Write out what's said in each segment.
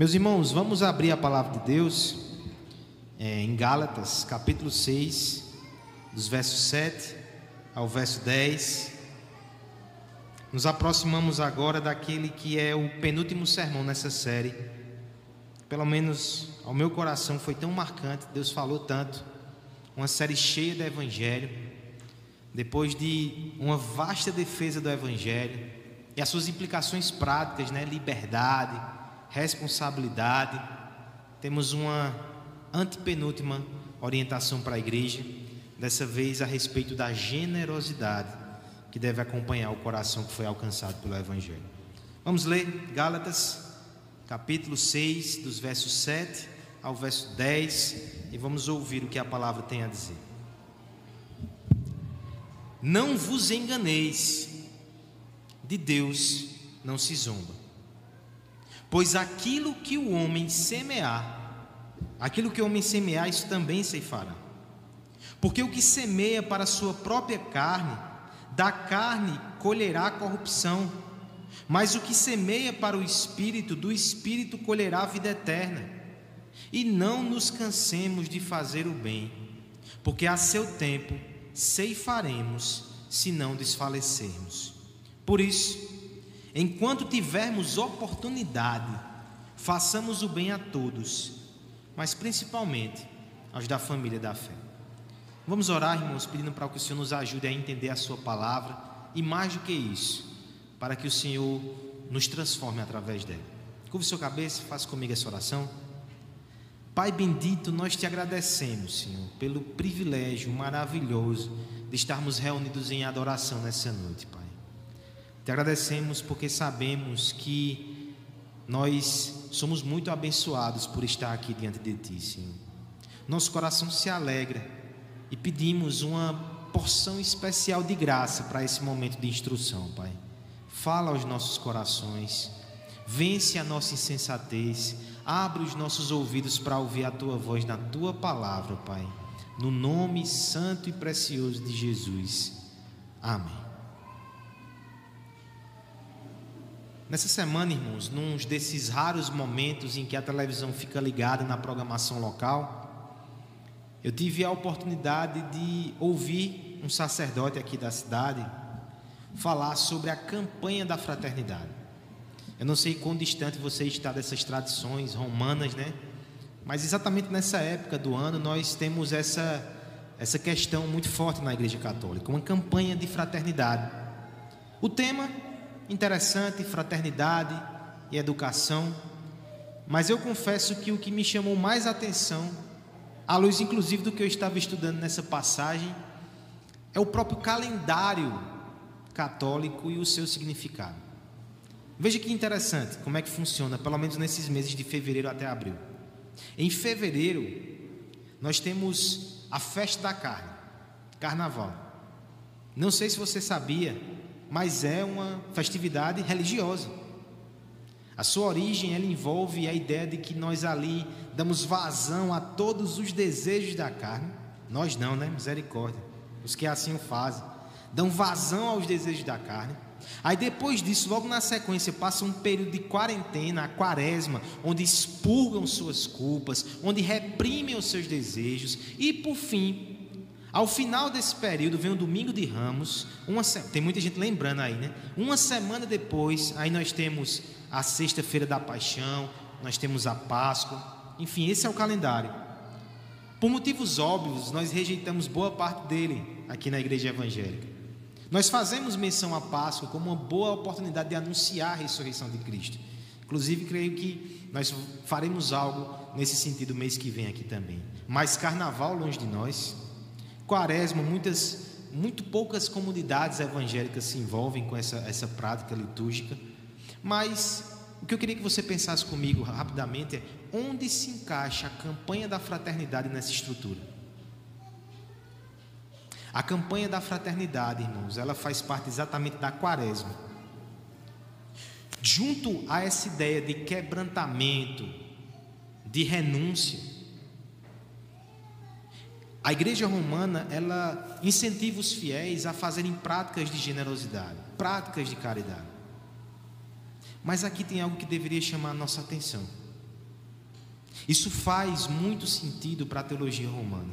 Meus irmãos, vamos abrir a palavra de Deus é, em Gálatas, capítulo 6, dos versos 7 ao verso 10. Nos aproximamos agora daquele que é o penúltimo sermão nessa série. Pelo menos ao meu coração foi tão marcante, Deus falou tanto. Uma série cheia de evangelho. Depois de uma vasta defesa do evangelho e as suas implicações práticas, né, liberdade, responsabilidade. Temos uma antepenúltima orientação para a igreja, dessa vez a respeito da generosidade que deve acompanhar o coração que foi alcançado pelo Evangelho. Vamos ler Gálatas, capítulo 6, dos versos 7 ao verso 10, e vamos ouvir o que a palavra tem a dizer. Não vos enganeis, de Deus não se zomba. Pois aquilo que o homem semear, aquilo que o homem semear, isso também ceifará. Porque o que semeia para a sua própria carne, da carne colherá corrupção. Mas o que semeia para o espírito, do espírito colherá vida eterna. E não nos cansemos de fazer o bem, porque a seu tempo ceifaremos, se não desfalecermos. Por isso, Enquanto tivermos oportunidade, façamos o bem a todos, mas principalmente aos da família da fé. Vamos orar, irmãos, pedindo para que o Senhor nos ajude a entender a Sua palavra e, mais do que isso, para que o Senhor nos transforme através dela. Curve sua cabeça, faça comigo essa oração. Pai bendito, nós te agradecemos, Senhor, pelo privilégio maravilhoso de estarmos reunidos em adoração nessa noite, Pai. Te agradecemos porque sabemos que nós somos muito abençoados por estar aqui diante de Ti, Senhor. Nosso coração se alegra e pedimos uma porção especial de graça para esse momento de instrução, Pai. Fala aos nossos corações, vence a nossa insensatez, abre os nossos ouvidos para ouvir a Tua voz na Tua palavra, Pai. No nome santo e precioso de Jesus. Amém. Nessa semana, irmãos, num desses raros momentos em que a televisão fica ligada na programação local, eu tive a oportunidade de ouvir um sacerdote aqui da cidade falar sobre a campanha da fraternidade. Eu não sei quão distante você está dessas tradições romanas, né? Mas exatamente nessa época do ano nós temos essa essa questão muito forte na Igreja Católica, uma campanha de fraternidade. O tema interessante, fraternidade e educação, mas eu confesso que o que me chamou mais atenção, à luz inclusive do que eu estava estudando nessa passagem, é o próprio calendário católico e o seu significado. Veja que interessante como é que funciona, pelo menos nesses meses de fevereiro até abril. Em fevereiro, nós temos a festa da carne, carnaval. Não sei se você sabia, mas é uma festividade religiosa. A sua origem ela envolve a ideia de que nós ali damos vazão a todos os desejos da carne. Nós não, né? Misericórdia. Os que assim o fazem. Dão vazão aos desejos da carne. Aí depois disso, logo na sequência, passa um período de quarentena, a quaresma, onde expurgam suas culpas, onde reprimem os seus desejos e por fim ao final desse período vem o domingo de Ramos, uma, tem muita gente lembrando aí, né? Uma semana depois, aí nós temos a sexta-feira da paixão, nós temos a Páscoa, enfim, esse é o calendário. Por motivos óbvios, nós rejeitamos boa parte dele aqui na igreja evangélica. Nós fazemos menção à Páscoa como uma boa oportunidade de anunciar a ressurreição de Cristo. Inclusive, creio que nós faremos algo nesse sentido mês que vem aqui também. Mas carnaval longe de nós, quaresma, muitas, muito poucas comunidades evangélicas se envolvem com essa, essa prática litúrgica, mas o que eu queria que você pensasse comigo rapidamente é onde se encaixa a campanha da fraternidade nessa estrutura. A campanha da fraternidade, irmãos, ela faz parte exatamente da quaresma. Junto a essa ideia de quebrantamento, de renúncia, a igreja romana, ela incentiva os fiéis a fazerem práticas de generosidade, práticas de caridade. Mas aqui tem algo que deveria chamar a nossa atenção. Isso faz muito sentido para a teologia romana,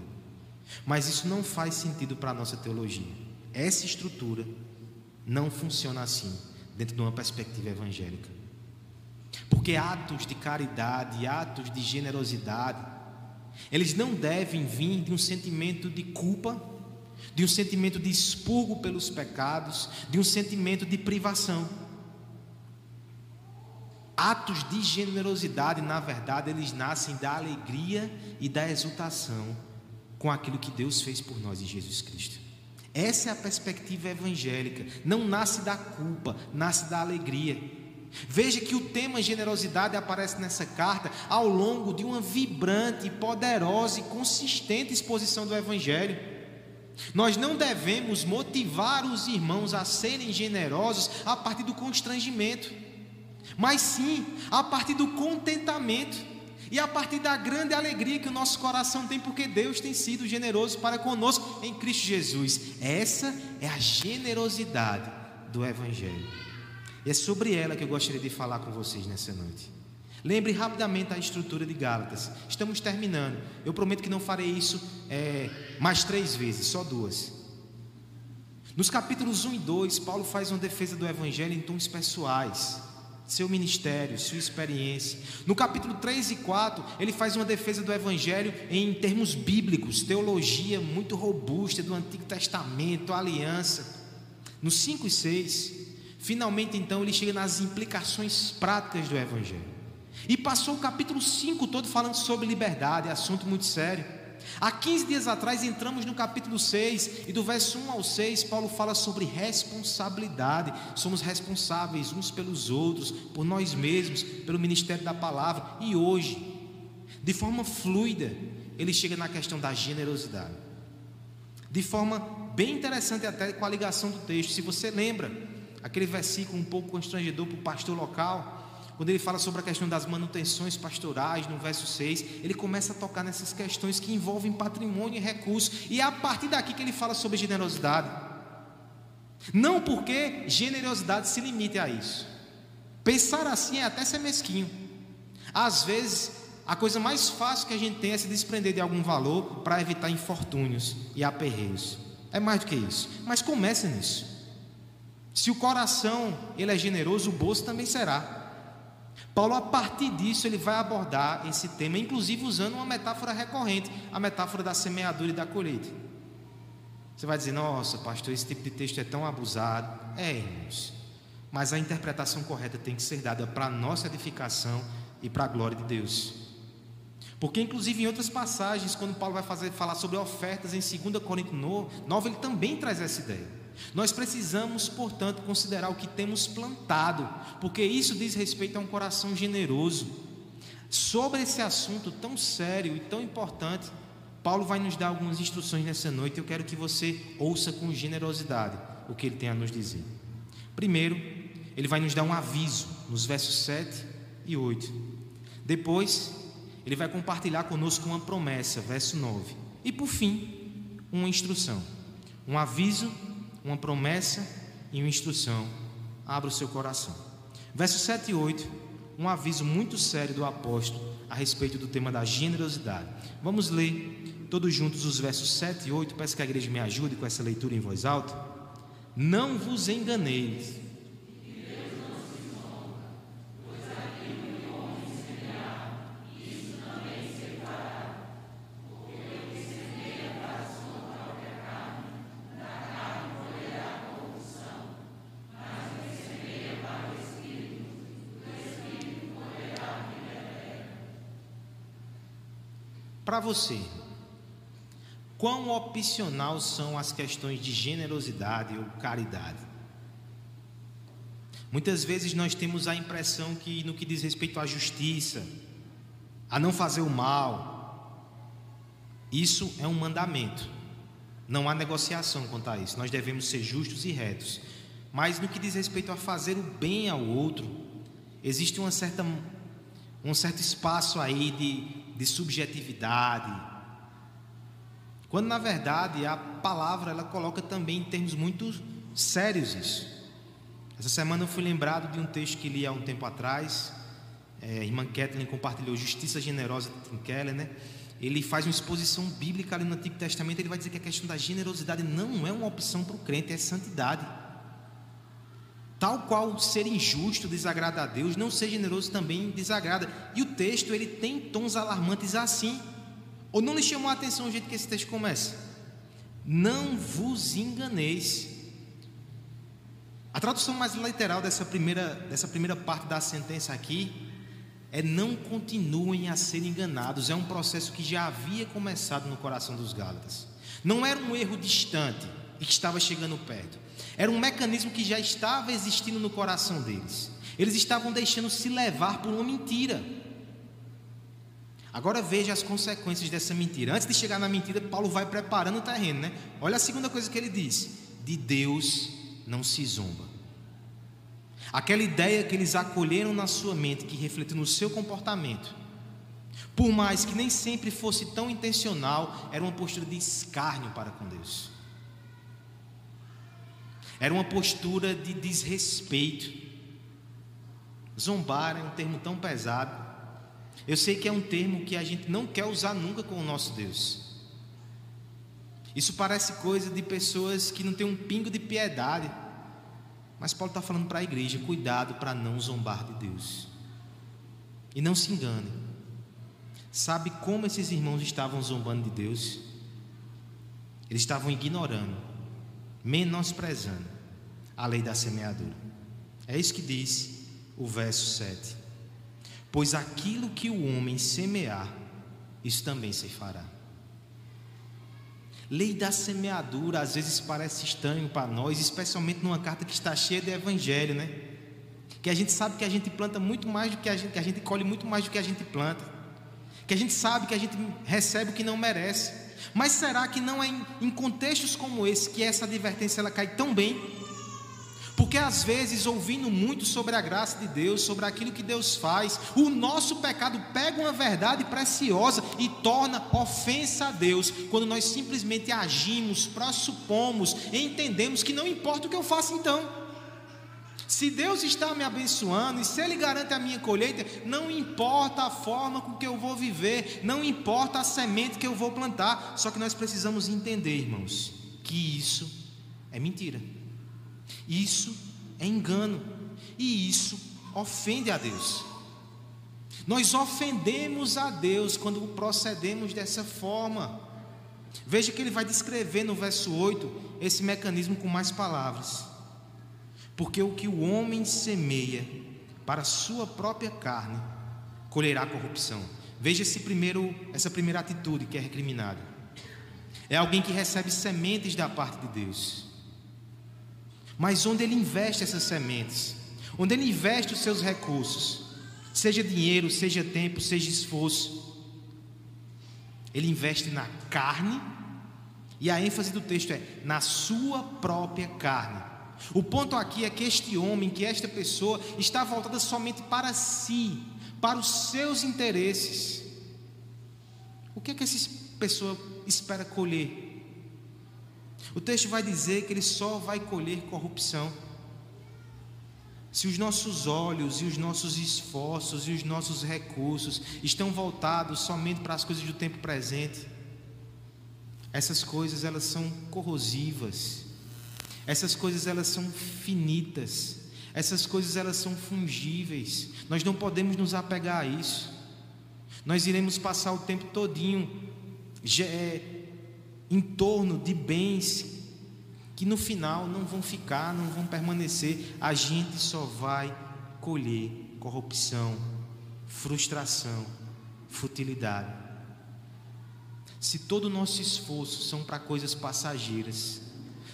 mas isso não faz sentido para a nossa teologia. Essa estrutura não funciona assim, dentro de uma perspectiva evangélica. Porque atos de caridade, atos de generosidade, eles não devem vir de um sentimento de culpa, de um sentimento de expurgo pelos pecados, de um sentimento de privação. Atos de generosidade, na verdade, eles nascem da alegria e da exultação com aquilo que Deus fez por nós em Jesus Cristo. Essa é a perspectiva evangélica. Não nasce da culpa, nasce da alegria. Veja que o tema generosidade aparece nessa carta ao longo de uma vibrante, poderosa e consistente exposição do Evangelho. Nós não devemos motivar os irmãos a serem generosos a partir do constrangimento, mas sim a partir do contentamento e a partir da grande alegria que o nosso coração tem, porque Deus tem sido generoso para conosco em Cristo Jesus. Essa é a generosidade do Evangelho. E é sobre ela que eu gostaria de falar com vocês nessa noite. Lembre rapidamente a estrutura de Gálatas. Estamos terminando. Eu prometo que não farei isso é, mais três vezes, só duas. Nos capítulos 1 e 2, Paulo faz uma defesa do Evangelho em tons pessoais seu ministério, sua experiência. No capítulo 3 e 4, ele faz uma defesa do evangelho em termos bíblicos, teologia muito robusta do Antigo Testamento, aliança. No 5 e 6, finalmente então ele chega nas implicações práticas do evangelho. E passou o capítulo 5 todo falando sobre liberdade, assunto muito sério. Há 15 dias atrás entramos no capítulo 6 e do verso 1 ao 6, Paulo fala sobre responsabilidade. Somos responsáveis uns pelos outros, por nós mesmos, pelo ministério da palavra. E hoje, de forma fluida, ele chega na questão da generosidade. De forma bem interessante até com a ligação do texto. Se você lembra, aquele versículo um pouco constrangedor para o pastor local, quando ele fala sobre a questão das manutenções pastorais, no verso 6, ele começa a tocar nessas questões que envolvem patrimônio e recursos, e é a partir daqui que ele fala sobre generosidade. Não porque generosidade se limite a isso. Pensar assim é até ser mesquinho. Às vezes, a coisa mais fácil que a gente tem é se desprender de algum valor para evitar infortúnios e aperreios. É mais do que isso. Mas comece nisso. Se o coração ele é generoso, o bolso também será. Paulo, a partir disso, ele vai abordar esse tema, inclusive usando uma metáfora recorrente, a metáfora da semeadura e da colheita. Você vai dizer, nossa, pastor, esse tipo de texto é tão abusado. É, irmãos. Mas a interpretação correta tem que ser dada para a nossa edificação e para a glória de Deus. Porque, inclusive, em outras passagens, quando Paulo vai fazer, falar sobre ofertas em 2 Coríntios 9, ele também traz essa ideia. Nós precisamos, portanto, considerar o que temos plantado, porque isso diz respeito a um coração generoso. Sobre esse assunto tão sério e tão importante, Paulo vai nos dar algumas instruções nessa noite. Eu quero que você ouça com generosidade o que ele tem a nos dizer. Primeiro, ele vai nos dar um aviso nos versos 7 e 8. Depois, ele vai compartilhar conosco uma promessa, verso 9. E por fim, uma instrução. Um aviso uma promessa e uma instrução. Abra o seu coração. Versos 7 e 8, um aviso muito sério do apóstolo a respeito do tema da generosidade. Vamos ler todos juntos os versos 7 e 8. Peço que a igreja me ajude com essa leitura em voz alta. Não vos enganeis você, quão opcional são as questões de generosidade ou caridade? Muitas vezes nós temos a impressão que, no que diz respeito à justiça, a não fazer o mal, isso é um mandamento. Não há negociação quanto a isso. Nós devemos ser justos e retos. Mas no que diz respeito a fazer o bem ao outro, existe uma certa, um certo espaço aí de de subjetividade. Quando na verdade a palavra ela coloca também em termos muito sérios isso. Essa semana eu fui lembrado de um texto que li há um tempo atrás, é, irmã Kathleen compartilhou Justiça Generosa de Tim Keller, né? Ele faz uma exposição bíblica ali no Antigo Testamento. Ele vai dizer que a questão da generosidade não é uma opção para o crente, é santidade. Tal qual ser injusto desagrada a Deus, não ser generoso também desagrada. E o texto ele tem tons alarmantes assim. Ou não lhe chamou a atenção o jeito que esse texto começa? Não vos enganeis. A tradução mais literal dessa primeira, dessa primeira parte da sentença aqui é não continuem a ser enganados. É um processo que já havia começado no coração dos Gálatas. Não era um erro distante e que estava chegando perto. Era um mecanismo que já estava existindo no coração deles. Eles estavam deixando se levar por uma mentira. Agora veja as consequências dessa mentira. Antes de chegar na mentira, Paulo vai preparando o terreno, né? Olha a segunda coisa que ele diz: de Deus não se zomba. Aquela ideia que eles acolheram na sua mente, que refletiu no seu comportamento, por mais que nem sempre fosse tão intencional, era uma postura de escárnio para com Deus. Era uma postura de desrespeito. Zombar é um termo tão pesado. Eu sei que é um termo que a gente não quer usar nunca com o nosso Deus. Isso parece coisa de pessoas que não têm um pingo de piedade. Mas Paulo está falando para a igreja: cuidado para não zombar de Deus. E não se engane. Sabe como esses irmãos estavam zombando de Deus? Eles estavam ignorando, menosprezando a lei da semeadura. É isso que diz o verso 7. Pois aquilo que o homem semear, isso também se fará. Lei da semeadura às vezes parece estranho para nós, especialmente numa carta que está cheia de evangelho, né? Que a gente sabe que a gente planta muito mais do que a gente, que a gente colhe muito mais do que a gente planta. Que a gente sabe que a gente recebe o que não merece. Mas será que não é em, em contextos como esse que essa advertência ela cai tão bem? Porque às vezes, ouvindo muito sobre a graça de Deus, sobre aquilo que Deus faz, o nosso pecado pega uma verdade preciosa e torna ofensa a Deus, quando nós simplesmente agimos, pressupomos, entendemos que não importa o que eu faça então. Se Deus está me abençoando e se Ele garante a minha colheita, não importa a forma com que eu vou viver, não importa a semente que eu vou plantar, só que nós precisamos entender, irmãos, que isso é mentira. Isso é engano e isso ofende a Deus. Nós ofendemos a Deus quando procedemos dessa forma. Veja que ele vai descrever no verso 8 esse mecanismo com mais palavras. Porque o que o homem semeia para a sua própria carne, colherá corrupção. Veja esse primeiro, essa primeira atitude que é recriminada. É alguém que recebe sementes da parte de Deus mas onde ele investe essas sementes, onde ele investe os seus recursos, seja dinheiro, seja tempo, seja esforço, ele investe na carne, e a ênfase do texto é na sua própria carne. O ponto aqui é que este homem, que esta pessoa, está voltada somente para si, para os seus interesses. O que é que essa pessoa espera colher? O texto vai dizer que ele só vai colher corrupção. Se os nossos olhos e os nossos esforços e os nossos recursos estão voltados somente para as coisas do tempo presente, essas coisas elas são corrosivas. Essas coisas elas são finitas. Essas coisas elas são fungíveis. Nós não podemos nos apegar a isso. Nós iremos passar o tempo todinho é, em torno de bens que no final não vão ficar, não vão permanecer. A gente só vai colher corrupção, frustração, futilidade. Se todo o nosso esforço são para coisas passageiras,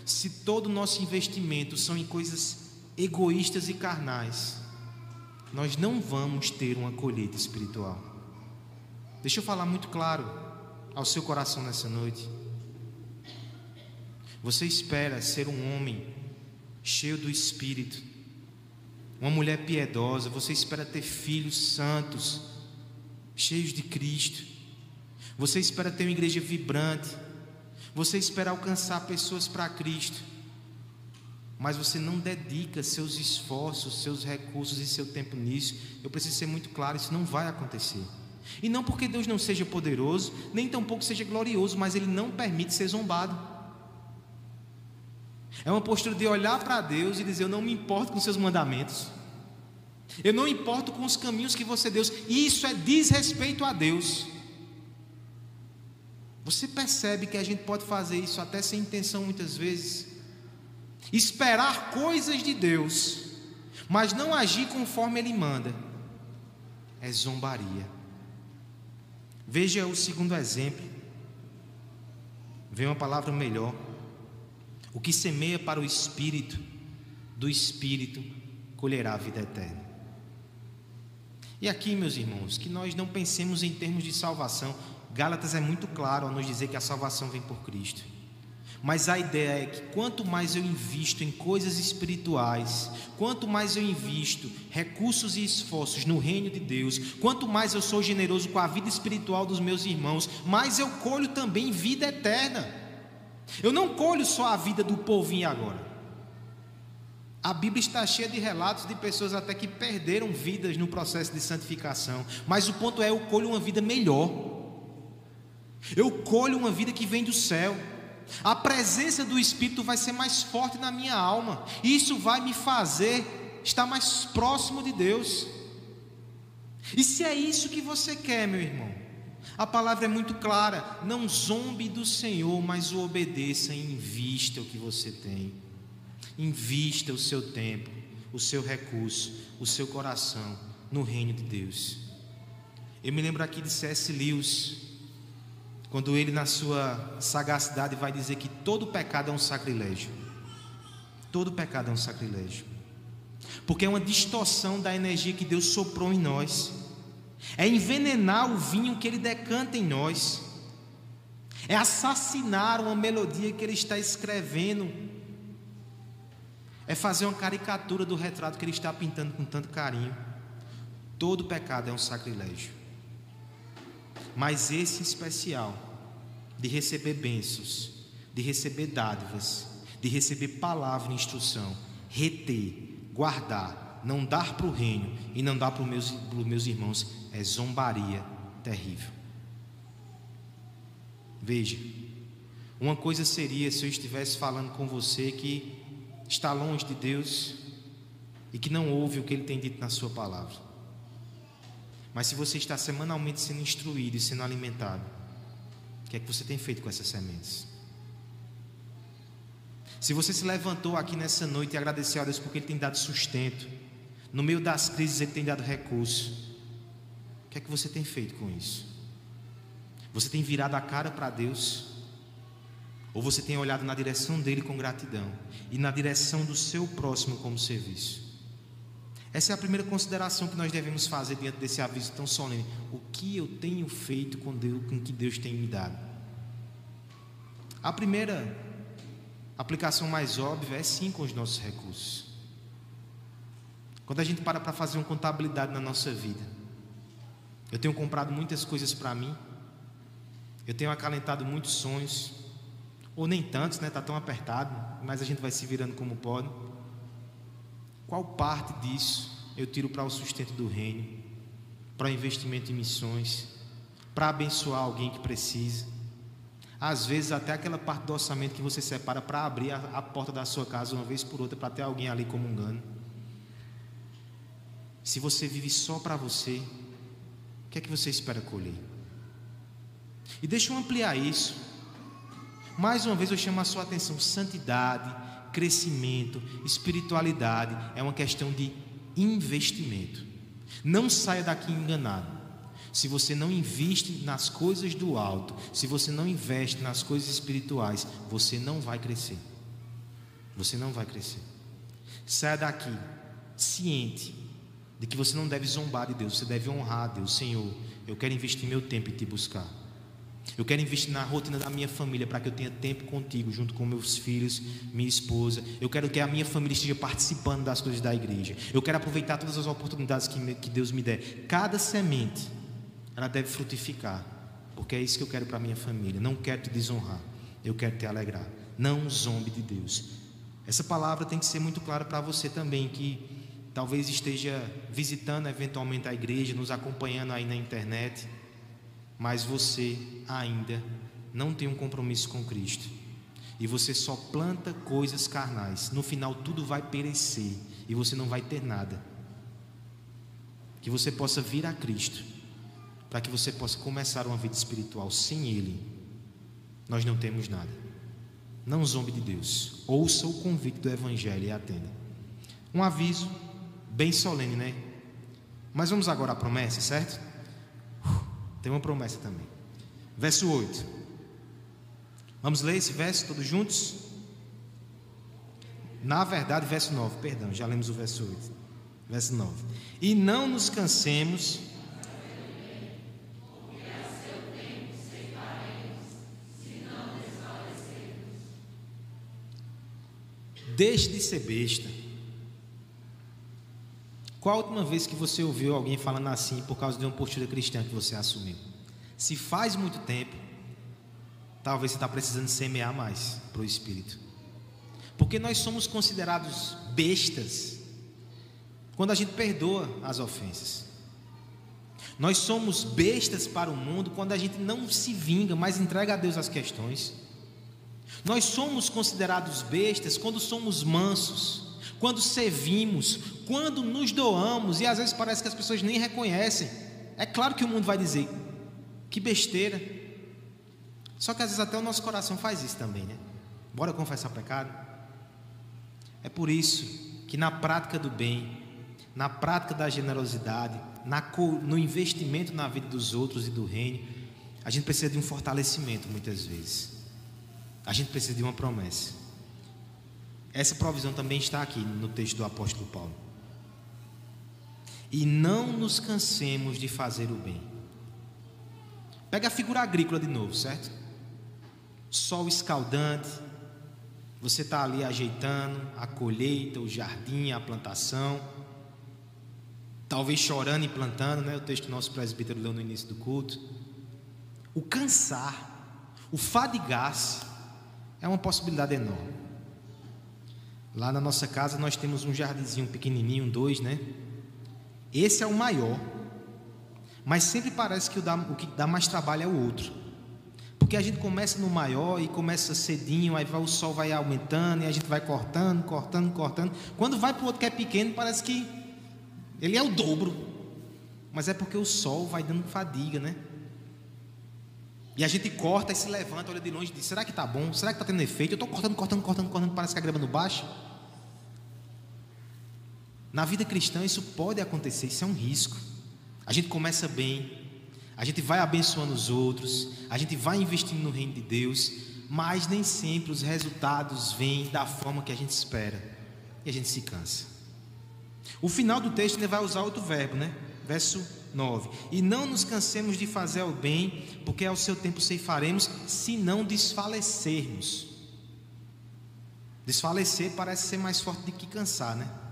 se todo o nosso investimento são em coisas egoístas e carnais, nós não vamos ter uma colheita espiritual. Deixa eu falar muito claro ao seu coração nessa noite. Você espera ser um homem cheio do Espírito, uma mulher piedosa, você espera ter filhos santos, cheios de Cristo, você espera ter uma igreja vibrante, você espera alcançar pessoas para Cristo, mas você não dedica seus esforços, seus recursos e seu tempo nisso, eu preciso ser muito claro: isso não vai acontecer. E não porque Deus não seja poderoso, nem tampouco seja glorioso, mas Ele não permite ser zombado. É uma postura de olhar para Deus e dizer: Eu não me importo com seus mandamentos, eu não importo com os caminhos que você deu, isso é desrespeito a Deus. Você percebe que a gente pode fazer isso até sem intenção muitas vezes? Esperar coisas de Deus, mas não agir conforme Ele manda, é zombaria. Veja o segundo exemplo. Vem uma palavra melhor. O que semeia para o espírito, do espírito colherá a vida eterna. E aqui, meus irmãos, que nós não pensemos em termos de salvação. Gálatas é muito claro ao nos dizer que a salvação vem por Cristo. Mas a ideia é que quanto mais eu invisto em coisas espirituais, quanto mais eu invisto recursos e esforços no reino de Deus, quanto mais eu sou generoso com a vida espiritual dos meus irmãos, mais eu colho também vida eterna. Eu não colho só a vida do povinho agora. A Bíblia está cheia de relatos de pessoas até que perderam vidas no processo de santificação, mas o ponto é eu colho uma vida melhor. Eu colho uma vida que vem do céu. A presença do Espírito vai ser mais forte na minha alma. Isso vai me fazer estar mais próximo de Deus. E se é isso que você quer, meu irmão, a palavra é muito clara: não zombe do Senhor, mas o obedeça e invista o que você tem. Invista o seu tempo, o seu recurso, o seu coração no reino de Deus. Eu me lembro aqui de C.S. Lewis, quando ele, na sua sagacidade, vai dizer que todo pecado é um sacrilégio. Todo pecado é um sacrilégio. Porque é uma distorção da energia que Deus soprou em nós. É envenenar o vinho que Ele decanta em nós. É assassinar uma melodia que Ele está escrevendo. É fazer uma caricatura do retrato que Ele está pintando com tanto carinho. Todo pecado é um sacrilégio. Mas esse especial, de receber bênçãos, de receber dádivas, de receber palavra e instrução, reter, guardar, não dar para o reino e não dar para os meus, meus irmãos, é zombaria terrível. Veja, uma coisa seria se eu estivesse falando com você que está longe de Deus e que não ouve o que Ele tem dito na Sua palavra. Mas se você está semanalmente sendo instruído e sendo alimentado, o que é que você tem feito com essas sementes? Se você se levantou aqui nessa noite e agradeceu a Deus porque Ele tem dado sustento, no meio das crises Ele tem dado recurso, o que é que você tem feito com isso? Você tem virado a cara para Deus? Ou você tem olhado na direção dele com gratidão e na direção do seu próximo como serviço? Essa é a primeira consideração que nós devemos fazer diante desse aviso tão solene. O que eu tenho feito com Deus, com que Deus tem me dado? A primeira aplicação mais óbvia é sim com os nossos recursos. Quando a gente para para fazer uma contabilidade na nossa vida, eu tenho comprado muitas coisas para mim, eu tenho acalentado muitos sonhos, ou nem tantos, né? Está tão apertado, mas a gente vai se virando como pode. Qual parte disso eu tiro para o sustento do reino, para o investimento em missões, para abençoar alguém que precisa? Às vezes, até aquela parte do orçamento que você separa para abrir a, a porta da sua casa uma vez por outra, para ter alguém ali comungando. Se você vive só para você, o que é que você espera colher? E deixa eu ampliar isso. Mais uma vez eu chamo a sua atenção: santidade, crescimento, espiritualidade é uma questão de investimento. Não saia daqui enganado. Se você não investe nas coisas do alto, se você não investe nas coisas espirituais, você não vai crescer. Você não vai crescer. Saia daqui ciente de que você não deve zombar de Deus, você deve honrar a Deus. Senhor, eu quero investir meu tempo em te buscar. Eu quero investir na rotina da minha família para que eu tenha tempo contigo, junto com meus filhos, minha esposa. Eu quero que a minha família esteja participando das coisas da igreja. Eu quero aproveitar todas as oportunidades que, que Deus me der. Cada semente, ela deve frutificar, porque é isso que eu quero para minha família. Não quero te desonrar, eu quero te alegrar. Não zombe de Deus. Essa palavra tem que ser muito clara para você também, que talvez esteja visitando eventualmente a igreja, nos acompanhando aí na internet, mas você ainda não tem um compromisso com Cristo. E você só planta coisas carnais. No final tudo vai perecer e você não vai ter nada. Que você possa vir a Cristo, para que você possa começar uma vida espiritual. Sem Ele, nós não temos nada. Não zombe de Deus. Ouça o convite do Evangelho e atenda. Um aviso bem solene, né? Mas vamos agora à promessa, certo? Tem uma promessa também. Verso 8. Vamos ler esse verso todos juntos? Na verdade, verso 9, perdão, já lemos o verso 8. Verso 9. E não nos cansemos. Deixe de ser besta. Qual a última vez que você ouviu alguém falando assim por causa de uma postura cristã que você assumiu? Se faz muito tempo, talvez você está precisando semear mais para o Espírito. Porque nós somos considerados bestas quando a gente perdoa as ofensas. Nós somos bestas para o mundo quando a gente não se vinga, mas entrega a Deus as questões. Nós somos considerados bestas quando somos mansos, quando servimos, quando nos doamos, e às vezes parece que as pessoas nem reconhecem. É claro que o mundo vai dizer: que besteira. Só que às vezes até o nosso coração faz isso também, né? Bora confessar pecado. É por isso que na prática do bem, na prática da generosidade, na, no investimento na vida dos outros e do reino, a gente precisa de um fortalecimento muitas vezes. A gente precisa de uma promessa. Essa provisão também está aqui no texto do apóstolo Paulo. E não nos cansemos de fazer o bem. Pega a figura agrícola de novo, certo? Sol escaldante, você está ali ajeitando a colheita, o jardim, a plantação, talvez chorando e plantando, né? O texto que nosso presbítero leu no início do culto. O cansar, o fadigar-se, é uma possibilidade enorme. Lá na nossa casa nós temos um jardinzinho pequenininho, dois, né? Esse é o maior, mas sempre parece que o, dá, o que dá mais trabalho é o outro. Porque a gente começa no maior e começa cedinho, aí vai, o sol vai aumentando e a gente vai cortando, cortando, cortando. Quando vai para o outro que é pequeno, parece que ele é o dobro. Mas é porque o sol vai dando fadiga, né? E a gente corta e se levanta, olha de longe e diz: será que está bom? Será que está tendo efeito? Eu estou cortando, cortando, cortando, cortando, parece que a grama não baixa. Na vida cristã isso pode acontecer, isso é um risco. A gente começa bem, a gente vai abençoando os outros, a gente vai investindo no reino de Deus, mas nem sempre os resultados vêm da forma que a gente espera e a gente se cansa. O final do texto ele vai usar outro verbo, né? Verso 9: E não nos cansemos de fazer o bem, porque ao seu tempo ceifaremos, se não desfalecermos. Desfalecer parece ser mais forte do que cansar, né?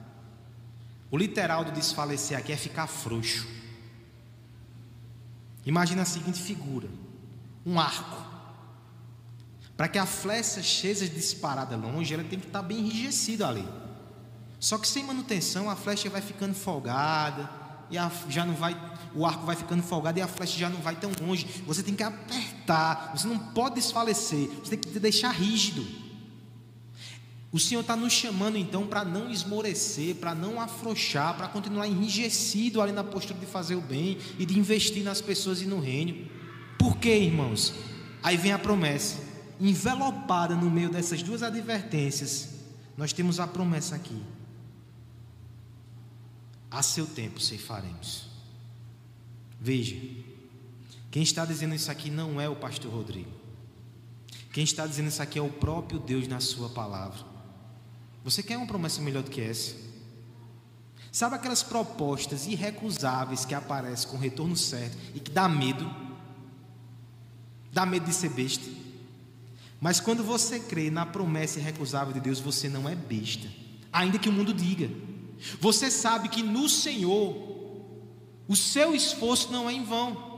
O literal do desfalecer aqui é ficar frouxo. Imagina a seguinte figura: um arco. Para que a flecha seja disparada longe, ela tem que estar bem enrijecida ali. Só que sem manutenção, a flecha vai ficando folgada, e a, já não vai, o arco vai ficando folgado e a flecha já não vai tão longe. Você tem que apertar, você não pode desfalecer, você tem que deixar rígido. O Senhor está nos chamando então para não esmorecer, para não afrouxar, para continuar enrijecido ali na postura de fazer o bem e de investir nas pessoas e no reino. Por quê, irmãos? Aí vem a promessa, envelopada no meio dessas duas advertências, nós temos a promessa aqui a seu tempo ceifaremos. Veja, quem está dizendo isso aqui não é o pastor Rodrigo. Quem está dizendo isso aqui é o próprio Deus na sua palavra. Você quer uma promessa melhor do que essa? Sabe aquelas propostas irrecusáveis que aparecem com retorno certo e que dá medo? Dá medo de ser besta. Mas quando você crê na promessa irrecusável de Deus, você não é besta, ainda que o mundo diga. Você sabe que no Senhor o seu esforço não é em vão.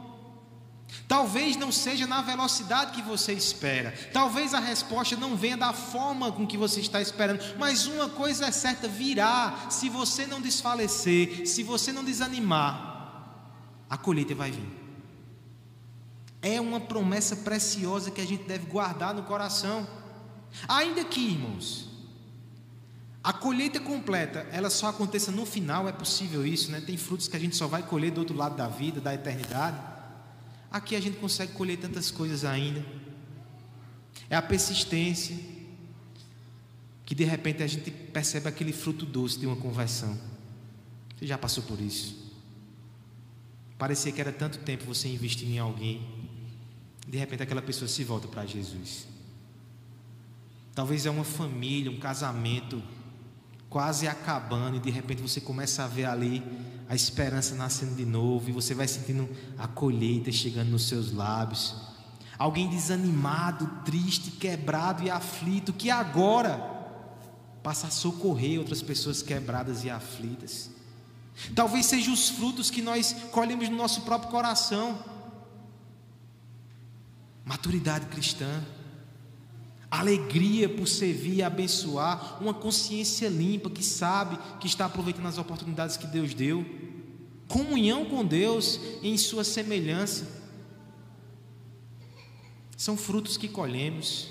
Talvez não seja na velocidade que você espera. Talvez a resposta não venha da forma com que você está esperando. Mas uma coisa é certa: virá. Se você não desfalecer, se você não desanimar, a colheita vai vir. É uma promessa preciosa que a gente deve guardar no coração. Ainda que, irmãos, a colheita completa, ela só aconteça no final, é possível isso, né? Tem frutos que a gente só vai colher do outro lado da vida, da eternidade. Aqui a gente consegue colher tantas coisas ainda. É a persistência que de repente a gente percebe aquele fruto doce de uma conversão. Você já passou por isso? Parecia que era tanto tempo você investir em alguém, de repente aquela pessoa se volta para Jesus. Talvez é uma família, um casamento quase acabando, e de repente você começa a ver ali a esperança nascendo de novo, e você vai sentindo a colheita chegando nos seus lábios. Alguém desanimado, triste, quebrado e aflito, que agora passa a socorrer outras pessoas quebradas e aflitas. Talvez sejam os frutos que nós colhemos no nosso próprio coração. Maturidade cristã alegria por servir e abençoar, uma consciência limpa que sabe que está aproveitando as oportunidades que Deus deu, comunhão com Deus em Sua semelhança. São frutos que colhemos.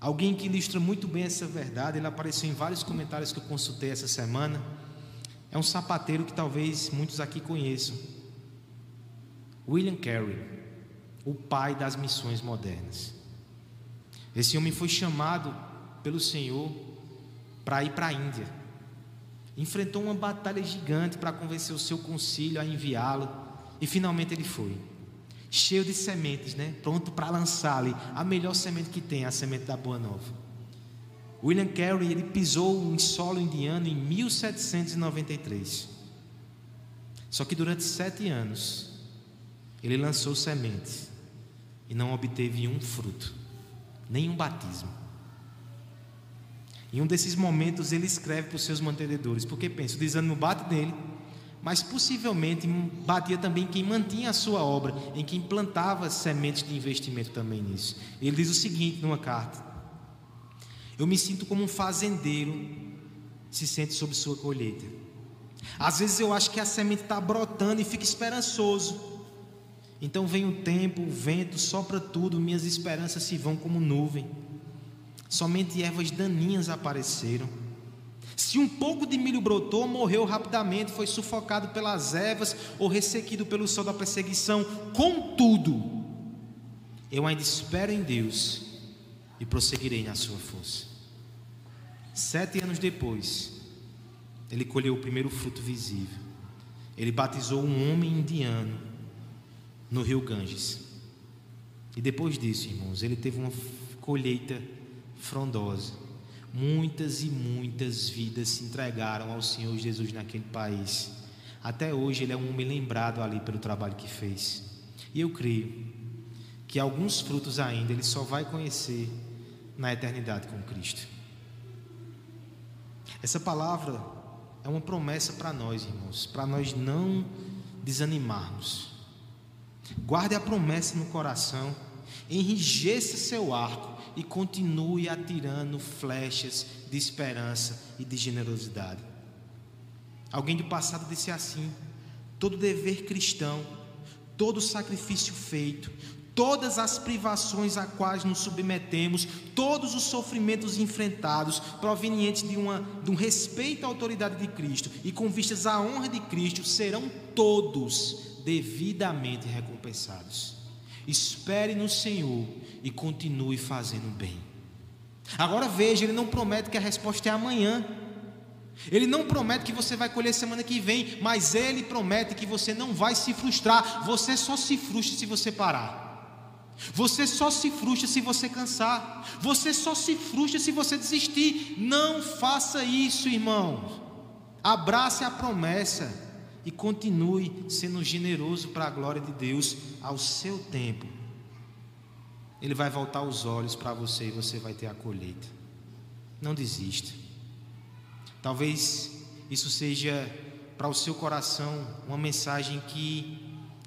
Alguém que ilustra muito bem essa verdade, ele apareceu em vários comentários que eu consultei essa semana. É um sapateiro que talvez muitos aqui conheçam. William Carey o pai das missões modernas. Esse homem foi chamado pelo Senhor para ir para a Índia. Enfrentou uma batalha gigante para convencer o seu concílio a enviá-lo e finalmente ele foi. Cheio de sementes, né? Pronto para lançar ali a melhor semente que tem, a semente da Boa Nova. William Carey ele pisou em solo indiano em 1793. Só que durante sete anos ele lançou sementes e não obteve um fruto, nenhum batismo. Em um desses momentos ele escreve para os seus mantenedores, porque pensa, o desânimo bate nele, mas possivelmente batia também quem mantinha a sua obra, em quem plantava sementes de investimento também nisso. Ele diz o seguinte numa carta: Eu me sinto como um fazendeiro se sente sob sua colheita. Às vezes eu acho que a semente está brotando e fica esperançoso. Então vem o tempo, o vento sopra tudo, minhas esperanças se vão como nuvem. Somente ervas daninhas apareceram. Se um pouco de milho brotou, morreu rapidamente, foi sufocado pelas ervas ou ressequido pelo sol da perseguição. Contudo, eu ainda espero em Deus e prosseguirei na sua força. Sete anos depois, ele colheu o primeiro fruto visível. Ele batizou um homem indiano no rio Ganges. E depois disso, irmãos, ele teve uma colheita frondosa. Muitas e muitas vidas se entregaram ao Senhor Jesus naquele país. Até hoje ele é um homem lembrado ali pelo trabalho que fez. E eu creio que alguns frutos ainda ele só vai conhecer na eternidade com Cristo. Essa palavra é uma promessa para nós, irmãos, para nós não desanimarmos. Guarde a promessa no coração, enrijeça seu arco e continue atirando flechas de esperança e de generosidade. Alguém do passado disse assim: todo dever cristão, todo sacrifício feito, todas as privações a quais nos submetemos, todos os sofrimentos enfrentados, provenientes de, uma, de um respeito à autoridade de Cristo e com vistas à honra de Cristo, serão todos devidamente recompensados. Espere no Senhor e continue fazendo bem. Agora veja, ele não promete que a resposta é amanhã. Ele não promete que você vai colher semana que vem, mas ele promete que você não vai se frustrar. Você só se frustra se você parar. Você só se frustra se você cansar. Você só se frustra se você desistir. Não faça isso, irmãos. Abrace a promessa e continue sendo generoso para a glória de Deus ao seu tempo. Ele vai voltar os olhos para você e você vai ter a colheita. Não desista. Talvez isso seja para o seu coração uma mensagem que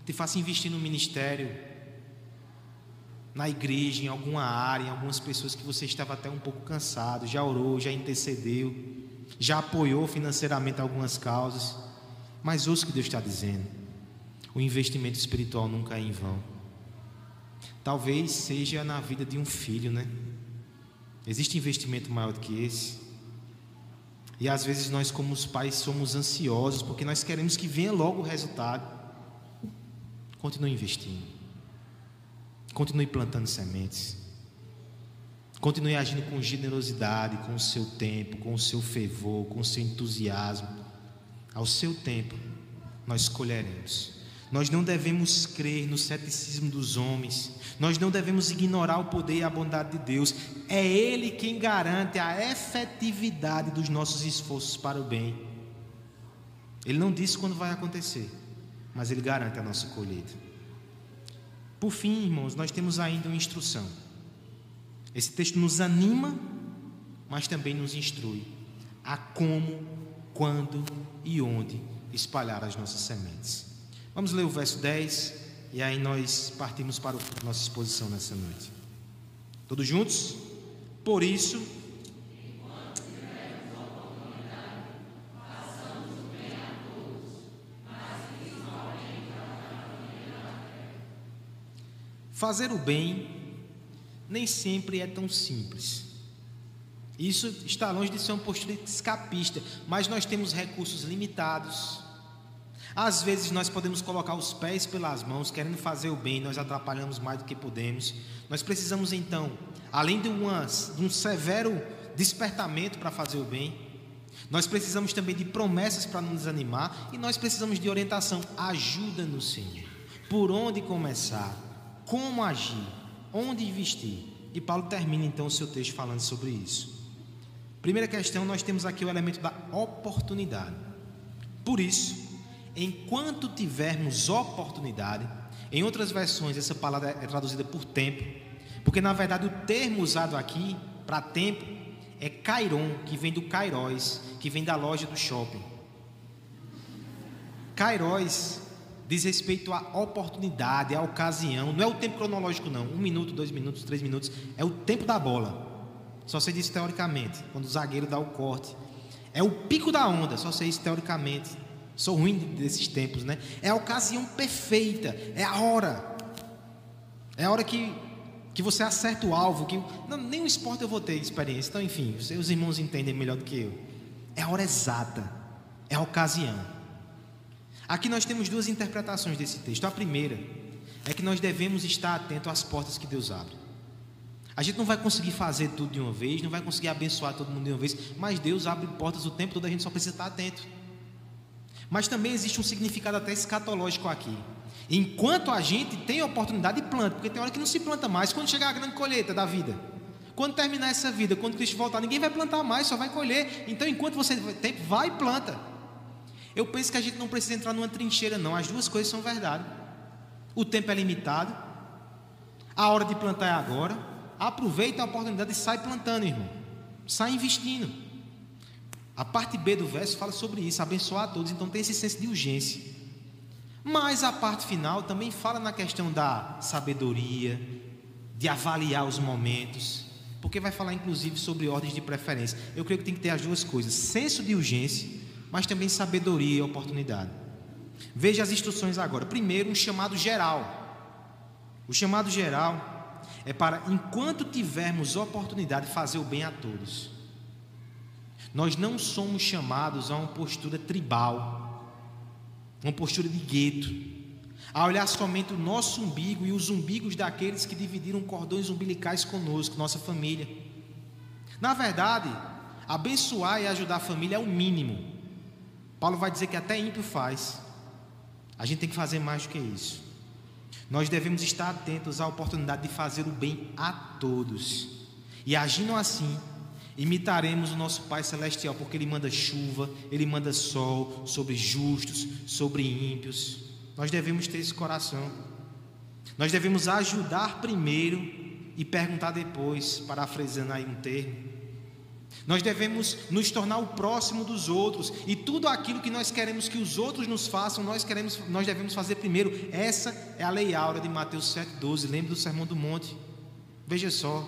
te faça investir no ministério, na igreja, em alguma área, em algumas pessoas que você estava até um pouco cansado, já orou, já intercedeu, já apoiou financeiramente algumas causas. Mas ouça o que Deus está dizendo: o investimento espiritual nunca é em vão. Talvez seja na vida de um filho, né? Existe investimento maior do que esse? E às vezes nós, como os pais, somos ansiosos porque nós queremos que venha logo o resultado. Continue investindo. Continue plantando sementes. Continue agindo com generosidade, com o seu tempo, com o seu fervor, com o seu entusiasmo. Ao seu tempo, nós colheremos. Nós não devemos crer no ceticismo dos homens. Nós não devemos ignorar o poder e a bondade de Deus. É Ele quem garante a efetividade dos nossos esforços para o bem. Ele não disse quando vai acontecer, mas Ele garante a nossa colheita. Por fim, irmãos, nós temos ainda uma instrução. Esse texto nos anima, mas também nos instrui a como, quando e onde espalhar as nossas sementes. Vamos ler o verso 10 e aí nós partimos para a nossa exposição nessa noite. Todos juntos? Por isso, Fazer o bem nem sempre é tão simples. Isso está longe de ser uma postura escapista, mas nós temos recursos limitados. Às vezes nós podemos colocar os pés pelas mãos, querendo fazer o bem, nós atrapalhamos mais do que podemos. Nós precisamos então, além de, uma, de um severo despertamento para fazer o bem, nós precisamos também de promessas para nos animar e nós precisamos de orientação. Ajuda-nos, Senhor. Por onde começar? Como agir? Onde investir? E Paulo termina então o seu texto falando sobre isso. Primeira questão, nós temos aqui o elemento da oportunidade. Por isso, enquanto tivermos oportunidade. Em outras versões, essa palavra é traduzida por tempo, porque na verdade o termo usado aqui para tempo é Cairon, que vem do Cairóis, que vem da loja do shopping. Cairóis diz respeito à oportunidade, à ocasião, não é o tempo cronológico, não. Um minuto, dois minutos, três minutos, é o tempo da bola. Só sei disso teoricamente, quando o zagueiro dá o corte. É o pico da onda, só sei isso teoricamente. Sou ruim desses tempos, né? É a ocasião perfeita, é a hora. É a hora que, que você acerta o alvo. Que, não, nem o esporte eu vou ter experiência. Então, enfim, os seus irmãos entendem melhor do que eu. É a hora exata, é a ocasião. Aqui nós temos duas interpretações desse texto. A primeira é que nós devemos estar atentos às portas que Deus abre. A gente não vai conseguir fazer tudo de uma vez, não vai conseguir abençoar todo mundo de uma vez, mas Deus abre portas o tempo todo, a gente só precisa estar atento. Mas também existe um significado até escatológico aqui. Enquanto a gente tem a oportunidade de planta, porque tem hora que não se planta mais, quando chegar a grande colheita da vida. Quando terminar essa vida, quando Cristo voltar, ninguém vai plantar mais, só vai colher. Então, enquanto você tem, vai e planta. Eu penso que a gente não precisa entrar numa trincheira, não. As duas coisas são verdade. O tempo é limitado. A hora de plantar é agora. Aproveita a oportunidade e sai plantando, irmão. Sai investindo. A parte B do verso fala sobre isso, abençoar a todos, então tem esse senso de urgência. Mas a parte final também fala na questão da sabedoria, de avaliar os momentos, porque vai falar inclusive sobre ordens de preferência. Eu creio que tem que ter as duas coisas: senso de urgência, mas também sabedoria e oportunidade. Veja as instruções agora. Primeiro, um chamado geral. O chamado geral é para, enquanto tivermos oportunidade, fazer o bem a todos. Nós não somos chamados a uma postura tribal, uma postura de gueto, a olhar somente o nosso umbigo e os umbigos daqueles que dividiram cordões umbilicais conosco, nossa família. Na verdade, abençoar e ajudar a família é o mínimo. Paulo vai dizer que até ímpio faz. A gente tem que fazer mais do que isso. Nós devemos estar atentos à oportunidade de fazer o bem a todos. E agindo assim, Imitaremos o nosso Pai Celestial, porque Ele manda chuva, Ele manda sol sobre justos, sobre ímpios. Nós devemos ter esse coração. Nós devemos ajudar primeiro e perguntar depois, parafraseando aí um termo. Nós devemos nos tornar o próximo dos outros e tudo aquilo que nós queremos que os outros nos façam, nós queremos, nós devemos fazer primeiro. Essa é a lei áurea de Mateus 7:12. Lembre do Sermão do Monte. Veja só.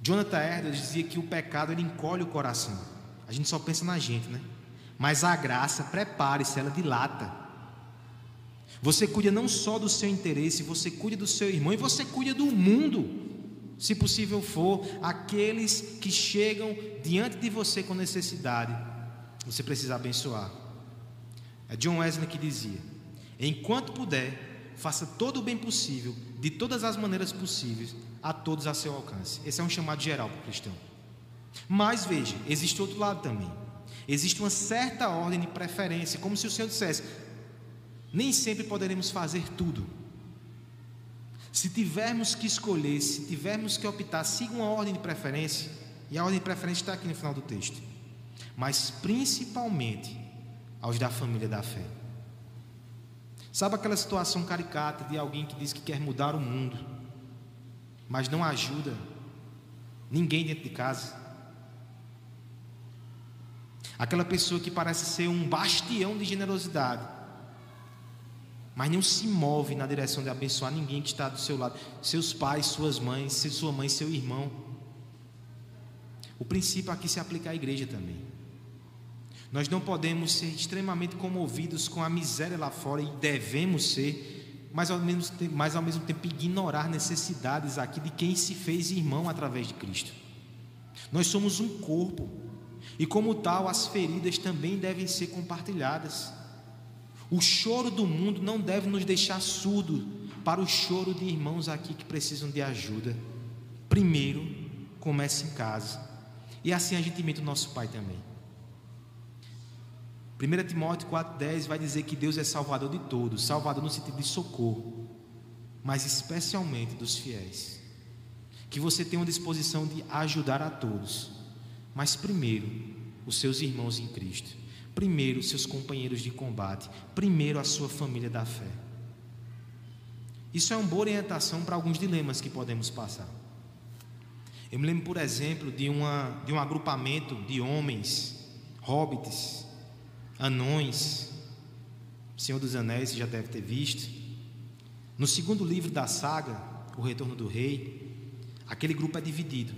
Jonathan Edwards dizia que o pecado ele encolhe o coração. A gente só pensa na gente, né? Mas a graça, prepare-se, ela dilata. Você cuida não só do seu interesse, você cuida do seu irmão e você cuida do mundo se possível for, aqueles que chegam diante de você com necessidade, você precisa abençoar. É John Wesley que dizia: enquanto puder, faça todo o bem possível, de todas as maneiras possíveis, a todos a seu alcance. Esse é um chamado geral para o cristão. Mas veja, existe outro lado também. Existe uma certa ordem de preferência, como se o Senhor dissesse: nem sempre poderemos fazer tudo. Se tivermos que escolher, se tivermos que optar, siga uma ordem de preferência, e a ordem de preferência está aqui no final do texto, mas principalmente aos da família da fé. Sabe aquela situação caricata de alguém que diz que quer mudar o mundo, mas não ajuda ninguém dentro de casa? Aquela pessoa que parece ser um bastião de generosidade, mas não se move na direção de abençoar ninguém que está do seu lado, seus pais, suas mães, sua mãe, seu irmão. O princípio aqui se aplica à igreja também. Nós não podemos ser extremamente comovidos com a miséria lá fora e devemos ser, mas ao mesmo tempo, mas ao mesmo tempo ignorar necessidades aqui de quem se fez irmão através de Cristo. Nós somos um corpo e como tal as feridas também devem ser compartilhadas. O choro do mundo não deve nos deixar surdo para o choro de irmãos aqui que precisam de ajuda. Primeiro, comece em casa. E assim a gente imita o nosso Pai também. 1 Timóteo 4,10 vai dizer que Deus é salvador de todos, salvador no sentido de socorro, mas especialmente dos fiéis. Que você tenha uma disposição de ajudar a todos, mas primeiro os seus irmãos em Cristo primeiro seus companheiros de combate, primeiro a sua família da fé. Isso é uma boa orientação para alguns dilemas que podemos passar. Eu me lembro, por exemplo, de, uma, de um agrupamento de homens, hobbits, anões, Senhor dos Anéis, você já deve ter visto. No segundo livro da saga, O Retorno do Rei, aquele grupo é dividido.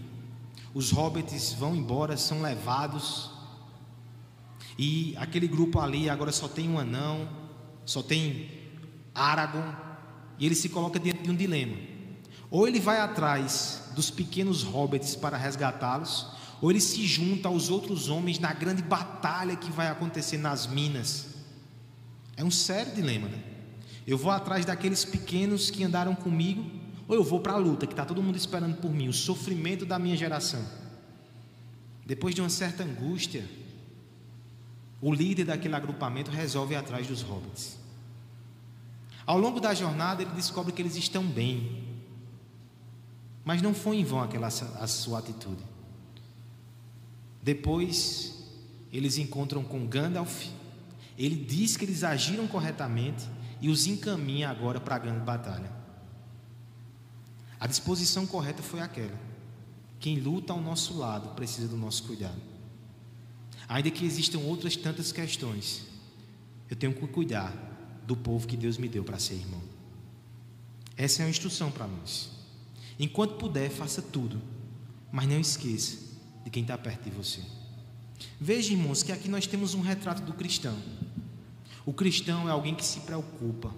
Os hobbits vão embora, são levados e aquele grupo ali agora só tem um anão, só tem Aragorn, e ele se coloca diante de um dilema. Ou ele vai atrás dos pequenos hobbits para resgatá-los, ou ele se junta aos outros homens na grande batalha que vai acontecer nas minas. É um sério dilema, né? Eu vou atrás daqueles pequenos que andaram comigo, ou eu vou para a luta, que está todo mundo esperando por mim, o sofrimento da minha geração. Depois de uma certa angústia, o líder daquele agrupamento resolve ir atrás dos hobbits. Ao longo da jornada, ele descobre que eles estão bem. Mas não foi em vão aquela a sua atitude. Depois, eles encontram com Gandalf. Ele diz que eles agiram corretamente e os encaminha agora para a grande batalha. A disposição correta foi aquela. Quem luta ao nosso lado precisa do nosso cuidado. Ainda que existam outras tantas questões, eu tenho que cuidar do povo que Deus me deu para ser irmão. Essa é uma instrução para nós. Enquanto puder, faça tudo, mas não esqueça de quem está perto de você. Veja, irmãos, que aqui nós temos um retrato do cristão. O cristão é alguém que se preocupa.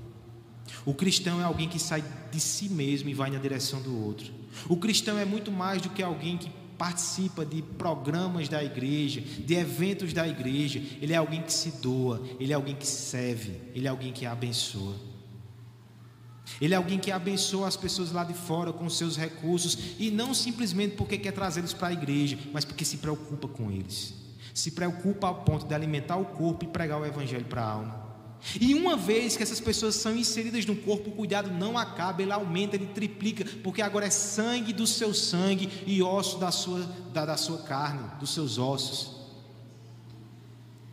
O cristão é alguém que sai de si mesmo e vai na direção do outro. O cristão é muito mais do que alguém que participa de programas da igreja, de eventos da igreja, ele é alguém que se doa, ele é alguém que serve, ele é alguém que abençoa. Ele é alguém que abençoa as pessoas lá de fora com seus recursos e não simplesmente porque quer trazê-los para a igreja, mas porque se preocupa com eles. Se preocupa ao ponto de alimentar o corpo e pregar o evangelho para a alma. E uma vez que essas pessoas são inseridas no corpo, o cuidado não acaba, ele aumenta, ele triplica, porque agora é sangue do seu sangue e osso da sua, da, da sua carne, dos seus ossos.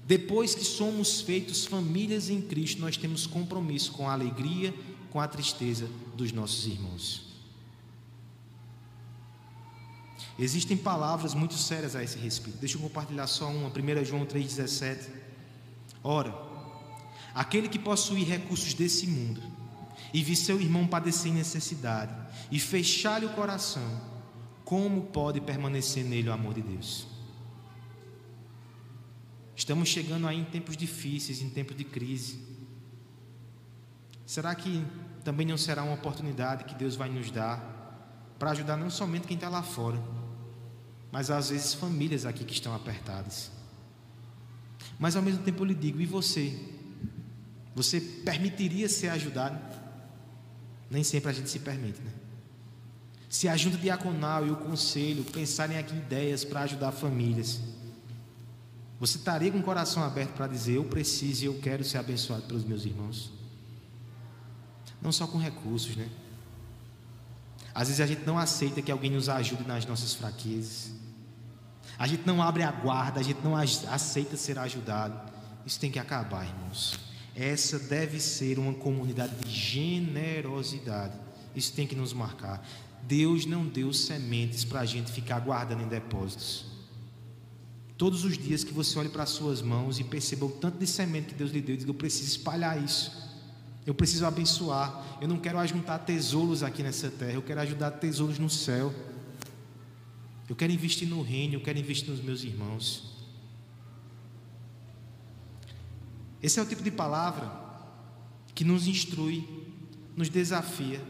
Depois que somos feitos famílias em Cristo, nós temos compromisso com a alegria, com a tristeza dos nossos irmãos. Existem palavras muito sérias a esse respeito. Deixa eu compartilhar só uma. 1 João 3,17. Ora, aquele que possui recursos desse mundo e vi seu irmão padecer em necessidade e fechar-lhe o coração, como pode permanecer nele o amor de Deus? Estamos chegando aí em tempos difíceis, em tempos de crise. Será que também não será uma oportunidade que Deus vai nos dar para ajudar não somente quem está lá fora, mas às vezes famílias aqui que estão apertadas? Mas ao mesmo tempo eu lhe digo, e você? Você permitiria ser ajudado? Nem sempre a gente se permite, né? Se a junta diaconal e o conselho pensarem aqui ideias para ajudar famílias, você estaria com o coração aberto para dizer: Eu preciso e eu quero ser abençoado pelos meus irmãos? Não só com recursos, né? Às vezes a gente não aceita que alguém nos ajude nas nossas fraquezas. A gente não abre a guarda, a gente não aceita ser ajudado. Isso tem que acabar, irmãos. Essa deve ser uma comunidade de generosidade. Isso tem que nos marcar. Deus não deu sementes para a gente ficar guardando em depósitos. Todos os dias que você olhe para as suas mãos e perceba o tanto de semente que Deus lhe deu, diga: Eu preciso espalhar isso. Eu preciso abençoar. Eu não quero ajuntar tesouros aqui nessa terra. Eu quero ajudar tesouros no céu. Eu quero investir no reino. Eu quero investir nos meus irmãos. Esse é o tipo de palavra que nos instrui, nos desafia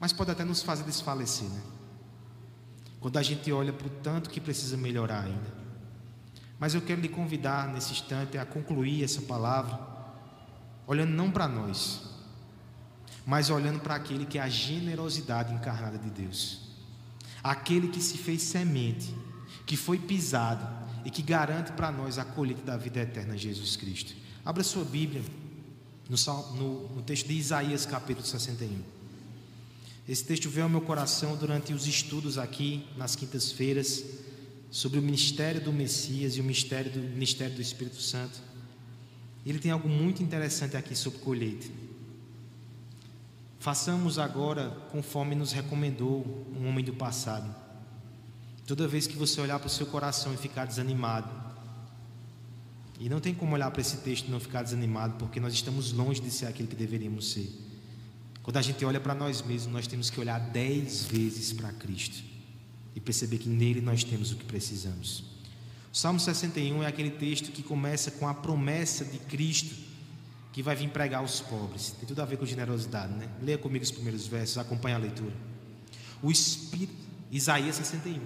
mas pode até nos fazer desfalecer, né? Quando a gente olha para o tanto que precisa melhorar ainda. Mas eu quero lhe convidar nesse instante a concluir essa palavra, olhando não para nós, mas olhando para aquele que é a generosidade encarnada de Deus, aquele que se fez semente, que foi pisado e que garante para nós a colheita da vida eterna, Jesus Cristo. Abra sua Bíblia no, no, no texto de Isaías, capítulo 61. Esse texto veio ao meu coração durante os estudos aqui nas quintas-feiras sobre o ministério do Messias e o mistério do ministério do Espírito Santo. Ele tem algo muito interessante aqui sobre colheita. Façamos agora conforme nos recomendou um homem do passado. Toda vez que você olhar para o seu coração e ficar desanimado, e não tem como olhar para esse texto e não ficar desanimado, porque nós estamos longe de ser aquilo que deveríamos ser. Quando a gente olha para nós mesmos, nós temos que olhar dez vezes para Cristo e perceber que nele nós temos o que precisamos. O Salmo 61 é aquele texto que começa com a promessa de Cristo que vai vir pregar aos pobres. Tem tudo a ver com generosidade, né? Leia comigo os primeiros versos, acompanhe a leitura. O Espírito, Isaías 61.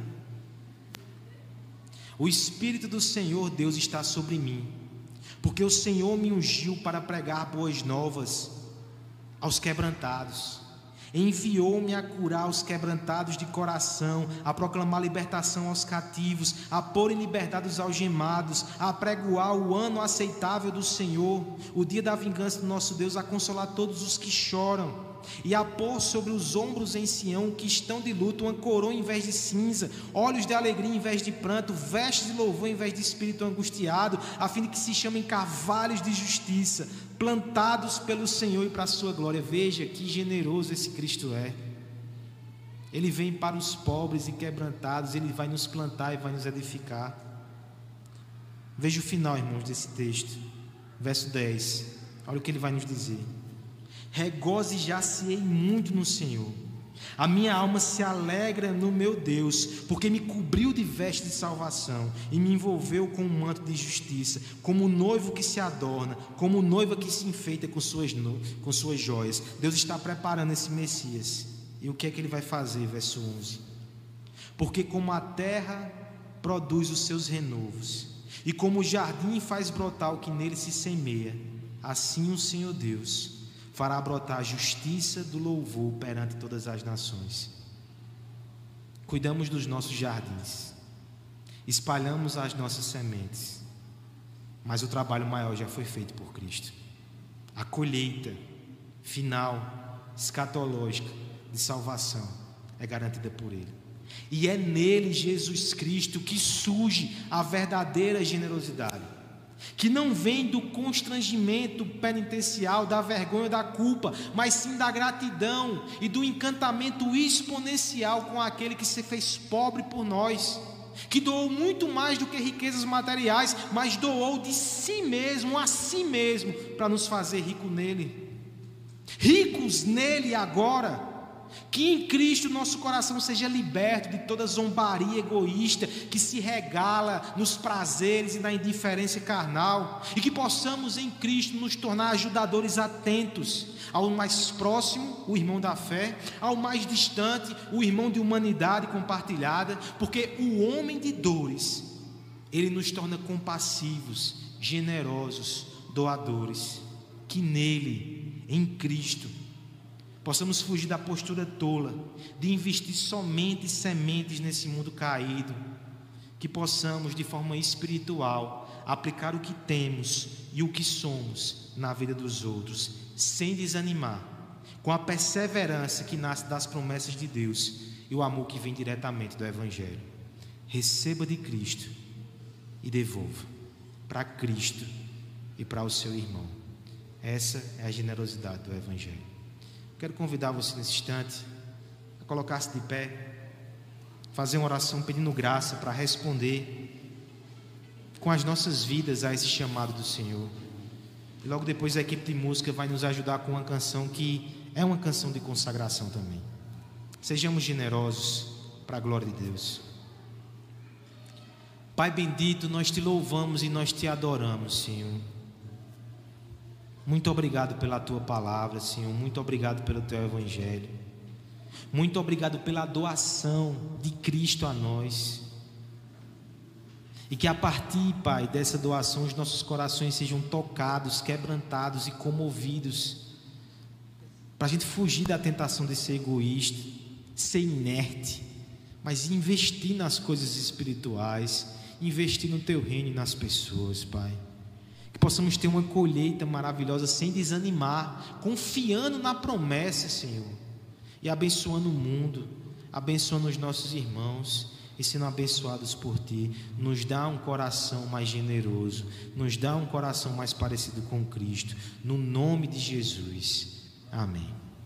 O Espírito do Senhor Deus está sobre mim, porque o Senhor me ungiu para pregar boas novas aos quebrantados. Enviou-me a curar os quebrantados de coração, a proclamar libertação aos cativos, a pôr em liberdade os algemados, a pregoar o ano aceitável do Senhor, o dia da vingança do nosso Deus, a consolar todos os que choram e a pôr sobre os ombros em Sião que estão de luto uma coroa em vez de cinza, olhos de alegria em vez de pranto, vestes de louvor em vez de espírito angustiado, a fim de que se chamem cavalos de justiça, plantados pelo Senhor e para a sua glória. Veja que generoso esse Cristo é. Ele vem para os pobres e quebrantados, ele vai nos plantar e vai nos edificar. Veja o final, irmãos, desse texto, verso 10. Olha o que ele vai nos dizer regozijar-se-ei muito no Senhor. A minha alma se alegra no meu Deus, porque me cobriu de veste de salvação e me envolveu com um manto de justiça, como o noivo que se adorna, como noiva que se enfeita com suas, com suas joias. Deus está preparando esse Messias. E o que é que ele vai fazer? Verso 11: Porque como a terra produz os seus renovos, e como o jardim faz brotar o que nele se semeia, assim o Senhor Deus fará brotar a justiça do louvor perante todas as nações. Cuidamos dos nossos jardins, espalhamos as nossas sementes, mas o trabalho maior já foi feito por Cristo. A colheita final, escatológica, de salvação é garantida por Ele. E é nele, Jesus Cristo, que surge a verdadeira generosidade. Que não vem do constrangimento penitencial, da vergonha, da culpa, mas sim da gratidão e do encantamento exponencial com aquele que se fez pobre por nós, que doou muito mais do que riquezas materiais, mas doou de si mesmo, a si mesmo, para nos fazer rico nele. Ricos nele agora que em Cristo nosso coração seja liberto de toda zombaria egoísta que se regala nos prazeres e na indiferença carnal, e que possamos em Cristo nos tornar ajudadores atentos ao mais próximo, o irmão da fé, ao mais distante, o irmão de humanidade compartilhada, porque o homem de dores, ele nos torna compassivos, generosos, doadores, que nele, em Cristo, possamos fugir da postura tola de investir somente sementes nesse mundo caído, que possamos de forma espiritual aplicar o que temos e o que somos na vida dos outros, sem desanimar, com a perseverança que nasce das promessas de Deus e o amor que vem diretamente do Evangelho. Receba de Cristo e devolva para Cristo e para o seu irmão. Essa é a generosidade do Evangelho. Quero convidar você nesse instante a colocar-se de pé, fazer uma oração pedindo graça para responder com as nossas vidas a esse chamado do Senhor. E logo depois a equipe de música vai nos ajudar com uma canção que é uma canção de consagração também. Sejamos generosos para a glória de Deus. Pai bendito, nós te louvamos e nós te adoramos, Senhor. Muito obrigado pela tua palavra, Senhor. Muito obrigado pelo teu evangelho. Muito obrigado pela doação de Cristo a nós. E que a partir, Pai, dessa doação os nossos corações sejam tocados, quebrantados e comovidos. Para a gente fugir da tentação de ser egoísta, ser inerte, mas investir nas coisas espirituais, investir no teu reino e nas pessoas, Pai possamos ter uma colheita maravilhosa sem desanimar, confiando na promessa, Senhor, e abençoando o mundo, abençoando os nossos irmãos e sendo abençoados por Ti. Nos dá um coração mais generoso, nos dá um coração mais parecido com Cristo, no nome de Jesus. Amém.